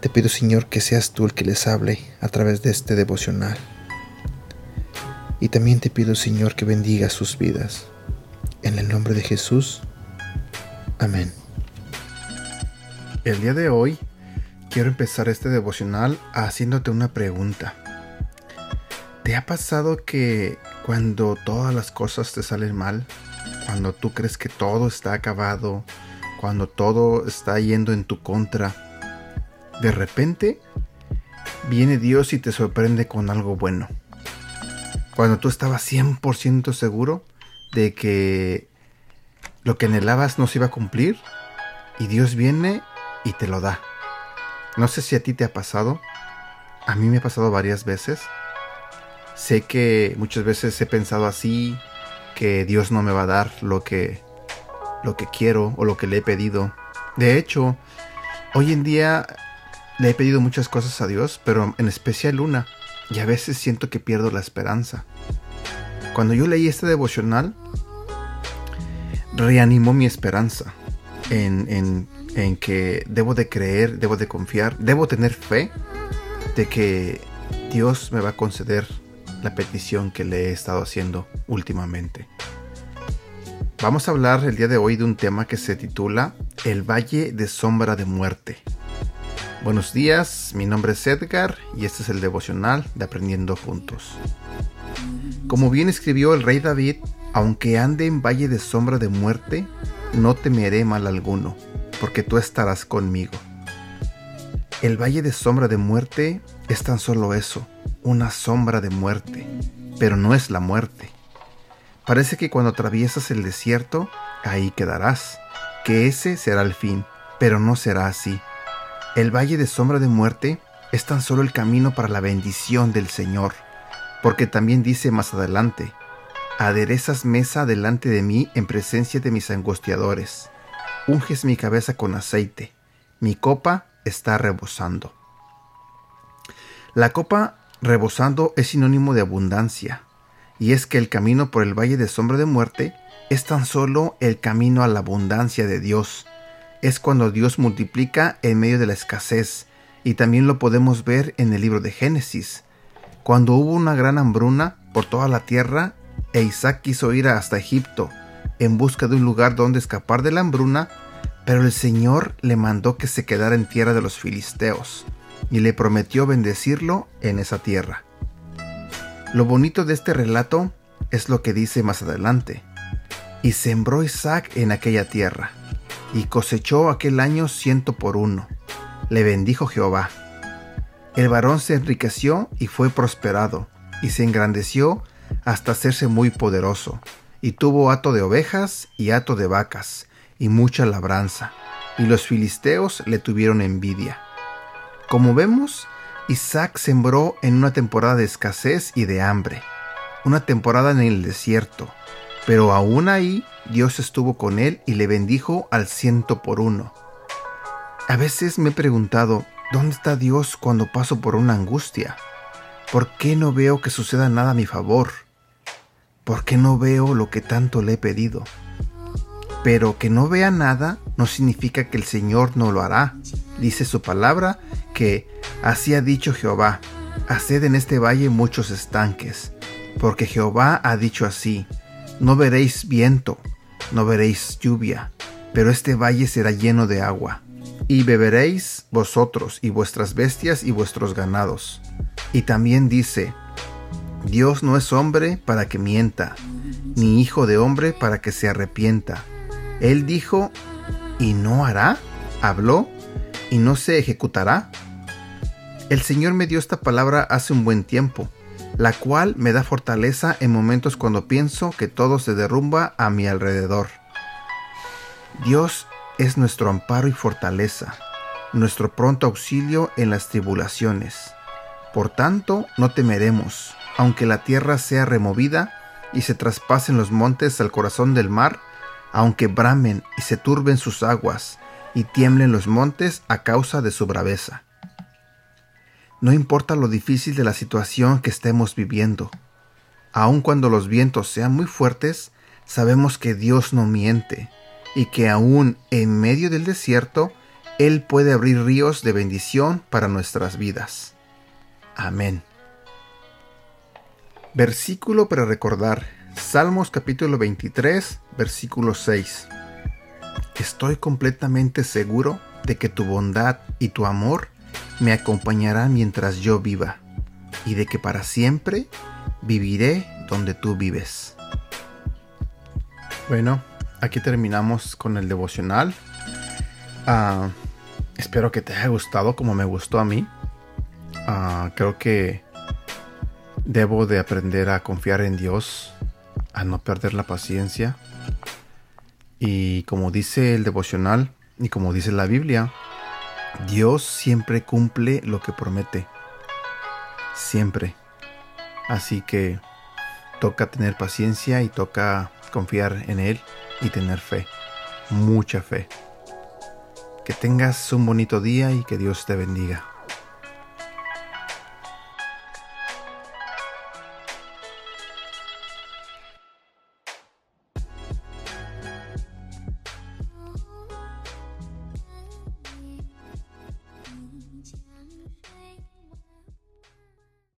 Te pido, Señor, que seas tú el que les hable a través de este devocional. Y también te pido, Señor, que bendiga sus vidas. En el nombre de Jesús. Amén. El día de hoy quiero empezar este devocional haciéndote una pregunta. ¿Te ha pasado que cuando todas las cosas te salen mal, cuando tú crees que todo está acabado, cuando todo está yendo en tu contra, de repente viene Dios y te sorprende con algo bueno? Cuando tú estabas 100% seguro de que lo que anhelabas no se iba a cumplir y Dios viene y te lo da. No sé si a ti te ha pasado. A mí me ha pasado varias veces. Sé que muchas veces he pensado así, que Dios no me va a dar lo que lo que quiero o lo que le he pedido. De hecho, hoy en día le he pedido muchas cosas a Dios, pero en especial una, y a veces siento que pierdo la esperanza. Cuando yo leí este devocional, reanimó mi esperanza en, en en que debo de creer, debo de confiar, debo tener fe de que Dios me va a conceder la petición que le he estado haciendo últimamente. Vamos a hablar el día de hoy de un tema que se titula El Valle de Sombra de Muerte. Buenos días, mi nombre es Edgar y este es el devocional de Aprendiendo Juntos. Como bien escribió el rey David, aunque ande en valle de sombra de muerte, no temeré mal alguno porque tú estarás conmigo. El valle de sombra de muerte es tan solo eso, una sombra de muerte, pero no es la muerte. Parece que cuando atraviesas el desierto, ahí quedarás, que ese será el fin, pero no será así. El valle de sombra de muerte es tan solo el camino para la bendición del Señor, porque también dice más adelante, aderezas mesa delante de mí en presencia de mis angustiadores unges mi cabeza con aceite, mi copa está rebosando. La copa rebosando es sinónimo de abundancia, y es que el camino por el valle de sombra de muerte es tan solo el camino a la abundancia de Dios. Es cuando Dios multiplica en medio de la escasez, y también lo podemos ver en el libro de Génesis, cuando hubo una gran hambruna por toda la tierra e Isaac quiso ir hasta Egipto en busca de un lugar donde escapar de la hambruna, pero el Señor le mandó que se quedara en tierra de los filisteos y le prometió bendecirlo en esa tierra. Lo bonito de este relato es lo que dice más adelante. Y sembró Isaac en aquella tierra, y cosechó aquel año ciento por uno. Le bendijo Jehová. El varón se enriqueció y fue prosperado, y se engrandeció hasta hacerse muy poderoso y tuvo hato de ovejas y hato de vacas, y mucha labranza, y los filisteos le tuvieron envidia. Como vemos, Isaac sembró en una temporada de escasez y de hambre, una temporada en el desierto, pero aún ahí Dios estuvo con él y le bendijo al ciento por uno. A veces me he preguntado, ¿dónde está Dios cuando paso por una angustia? ¿Por qué no veo que suceda nada a mi favor? ¿por qué no veo lo que tanto le he pedido? Pero que no vea nada no significa que el Señor no lo hará. Dice su palabra que así ha dicho Jehová, haced en este valle muchos estanques, porque Jehová ha dicho así, no veréis viento, no veréis lluvia, pero este valle será lleno de agua, y beberéis vosotros y vuestras bestias y vuestros ganados. Y también dice, Dios no es hombre para que mienta, ni hijo de hombre para que se arrepienta. Él dijo, ¿y no hará? Habló, ¿y no se ejecutará? El Señor me dio esta palabra hace un buen tiempo, la cual me da fortaleza en momentos cuando pienso que todo se derrumba a mi alrededor. Dios es nuestro amparo y fortaleza, nuestro pronto auxilio en las tribulaciones. Por tanto, no temeremos, aunque la tierra sea removida y se traspasen los montes al corazón del mar, aunque bramen y se turben sus aguas, y tiemblen los montes a causa de su braveza. No importa lo difícil de la situación que estemos viviendo, aun cuando los vientos sean muy fuertes, sabemos que Dios no miente y que aún en medio del desierto, Él puede abrir ríos de bendición para nuestras vidas. Amén. Versículo para recordar. Salmos capítulo 23, versículo 6. Estoy completamente seguro de que tu bondad y tu amor me acompañarán mientras yo viva, y de que para siempre viviré donde tú vives. Bueno, aquí terminamos con el devocional. Ah, espero que te haya gustado como me gustó a mí. Ah, creo que debo de aprender a confiar en Dios, a no perder la paciencia. Y como dice el devocional y como dice la Biblia, Dios siempre cumple lo que promete. Siempre. Así que toca tener paciencia y toca confiar en Él y tener fe. Mucha fe. Que tengas un bonito día y que Dios te bendiga.